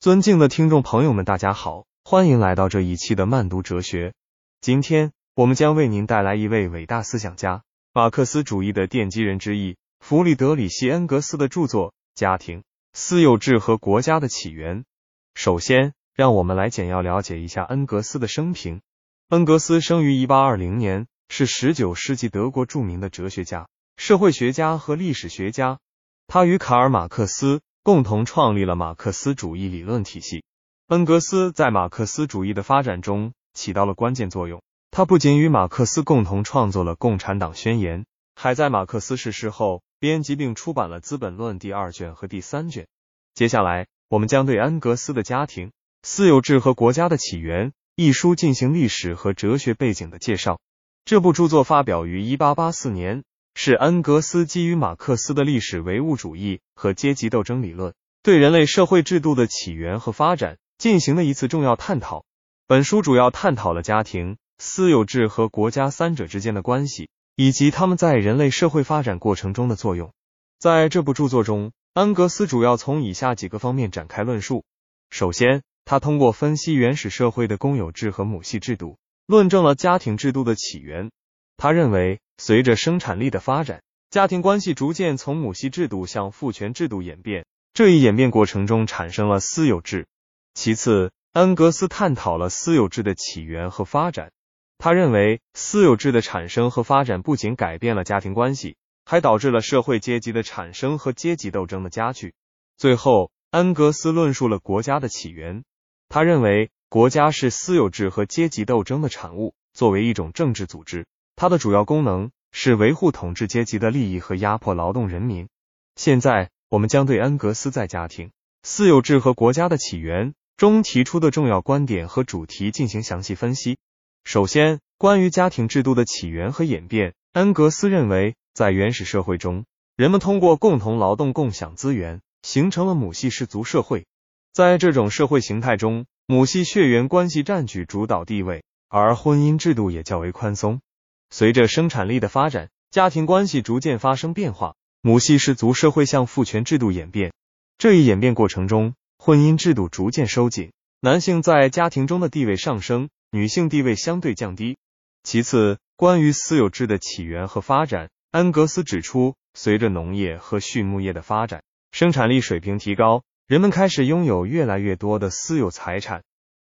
尊敬的听众朋友们，大家好，欢迎来到这一期的慢读哲学。今天我们将为您带来一位伟大思想家，马克思主义的奠基人之一弗里德里希·恩格斯的著作《家庭、私有制和国家的起源》。首先，让我们来简要了解一下恩格斯的生平。恩格斯生于一八二零年，是十九世纪德国著名的哲学家、社会学家和历史学家。他与卡尔·马克思。共同创立了马克思主义理论体系。恩格斯在马克思主义的发展中起到了关键作用。他不仅与马克思共同创作了《共产党宣言》，还在马克思逝世后编辑并出版了《资本论》第二卷和第三卷。接下来，我们将对恩格斯的家庭、私有制和国家的起源一书进行历史和哲学背景的介绍。这部著作发表于一八八四年。是恩格斯基于马克思的历史唯物主义和阶级斗争理论，对人类社会制度的起源和发展进行了一次重要探讨。本书主要探讨了家庭、私有制和国家三者之间的关系，以及他们在人类社会发展过程中的作用。在这部著作中，恩格斯主要从以下几个方面展开论述。首先，他通过分析原始社会的公有制和母系制度，论证了家庭制度的起源。他认为。随着生产力的发展，家庭关系逐渐从母系制度向父权制度演变，这一演变过程中产生了私有制。其次，恩格斯探讨了私有制的起源和发展。他认为，私有制的产生和发展不仅改变了家庭关系，还导致了社会阶级的产生和阶级斗争的加剧。最后，恩格斯论述了国家的起源。他认为，国家是私有制和阶级斗争的产物，作为一种政治组织。它的主要功能是维护统治阶级的利益和压迫劳动人民。现在，我们将对恩格斯在家庭、私有制和国家的起源中提出的重要观点和主题进行详细分析。首先，关于家庭制度的起源和演变，恩格斯认为，在原始社会中，人们通过共同劳动共享资源，形成了母系氏族社会。在这种社会形态中，母系血缘关系占据主导地位，而婚姻制度也较为宽松。随着生产力的发展，家庭关系逐渐发生变化，母系氏族社会向父权制度演变。这一演变过程中，婚姻制度逐渐收紧，男性在家庭中的地位上升，女性地位相对降低。其次，关于私有制的起源和发展，恩格斯指出，随着农业和畜牧业的发展，生产力水平提高，人们开始拥有越来越多的私有财产。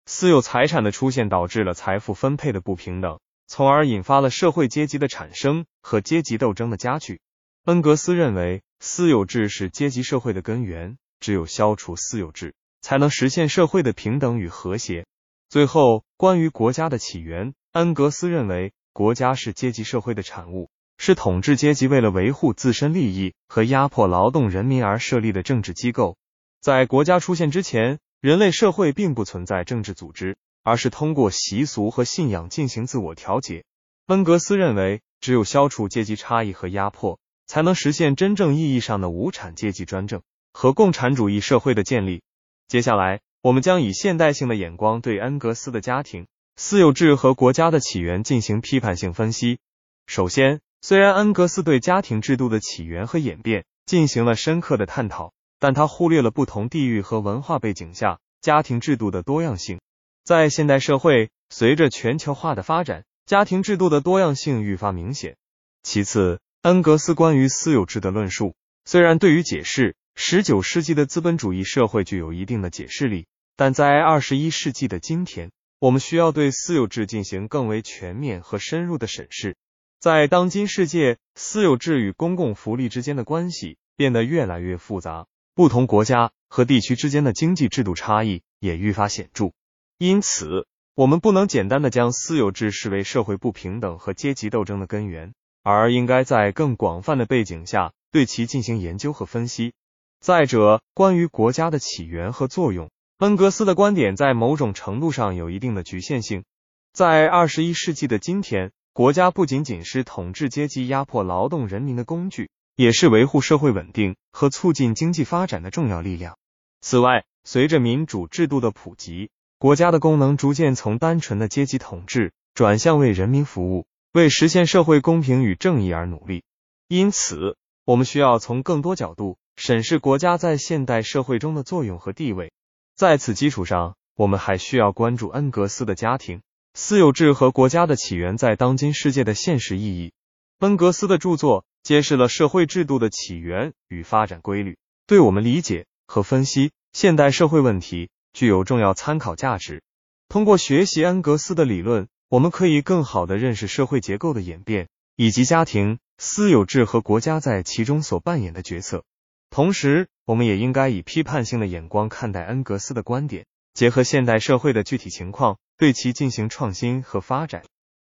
私有财产的出现导致了财富分配的不平等。从而引发了社会阶级的产生和阶级斗争的加剧。恩格斯认为，私有制是阶级社会的根源，只有消除私有制，才能实现社会的平等与和谐。最后，关于国家的起源，恩格斯认为，国家是阶级社会的产物，是统治阶级为了维护自身利益和压迫劳动人民而设立的政治机构。在国家出现之前，人类社会并不存在政治组织。而是通过习俗和信仰进行自我调节。恩格斯认为，只有消除阶级差异和压迫，才能实现真正意义上的无产阶级专政和共产主义社会的建立。接下来，我们将以现代性的眼光对恩格斯的家庭、私有制和国家的起源进行批判性分析。首先，虽然恩格斯对家庭制度的起源和演变进行了深刻的探讨，但他忽略了不同地域和文化背景下家庭制度的多样性。在现代社会，随着全球化的发展，家庭制度的多样性愈发明显。其次，恩格斯关于私有制的论述，虽然对于解释十九世纪的资本主义社会具有一定的解释力，但在二十一世纪的今天，我们需要对私有制进行更为全面和深入的审视。在当今世界，私有制与公共福利之间的关系变得越来越复杂，不同国家和地区之间的经济制度差异也愈发显著。因此，我们不能简单的将私有制视为社会不平等和阶级斗争的根源，而应该在更广泛的背景下对其进行研究和分析。再者，关于国家的起源和作用，恩格斯的观点在某种程度上有一定的局限性。在二十一世纪的今天，国家不仅仅是统治阶级压迫劳动人民的工具，也是维护社会稳定和促进经济发展的重要力量。此外，随着民主制度的普及，国家的功能逐渐从单纯的阶级统治转向为人民服务，为实现社会公平与正义而努力。因此，我们需要从更多角度审视国家在现代社会中的作用和地位。在此基础上，我们还需要关注恩格斯的家庭、私有制和国家的起源在当今世界的现实意义。恩格斯的著作揭示了社会制度的起源与发展规律，对我们理解和分析现代社会问题具有重要参考价值。通过学习恩格斯的理论，我们可以更好的认识社会结构的演变，以及家庭、私有制和国家在其中所扮演的角色。同时，我们也应该以批判性的眼光看待恩格斯的观点，结合现代社会的具体情况，对其进行创新和发展。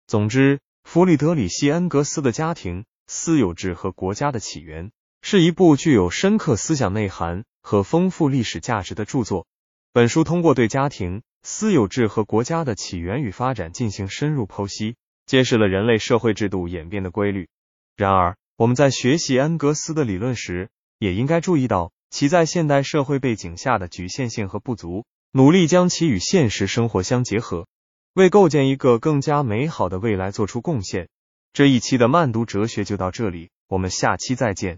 总之，弗里德里希·恩格斯的家庭、私有制和国家的起源是一部具有深刻思想内涵和丰富历史价值的著作。本书通过对家庭、私有制和国家的起源与发展进行深入剖析，揭示了人类社会制度演变的规律。然而，我们在学习恩格斯的理论时，也应该注意到其在现代社会背景下的局限性和不足，努力将其与现实生活相结合，为构建一个更加美好的未来做出贡献。这一期的慢读哲学就到这里，我们下期再见。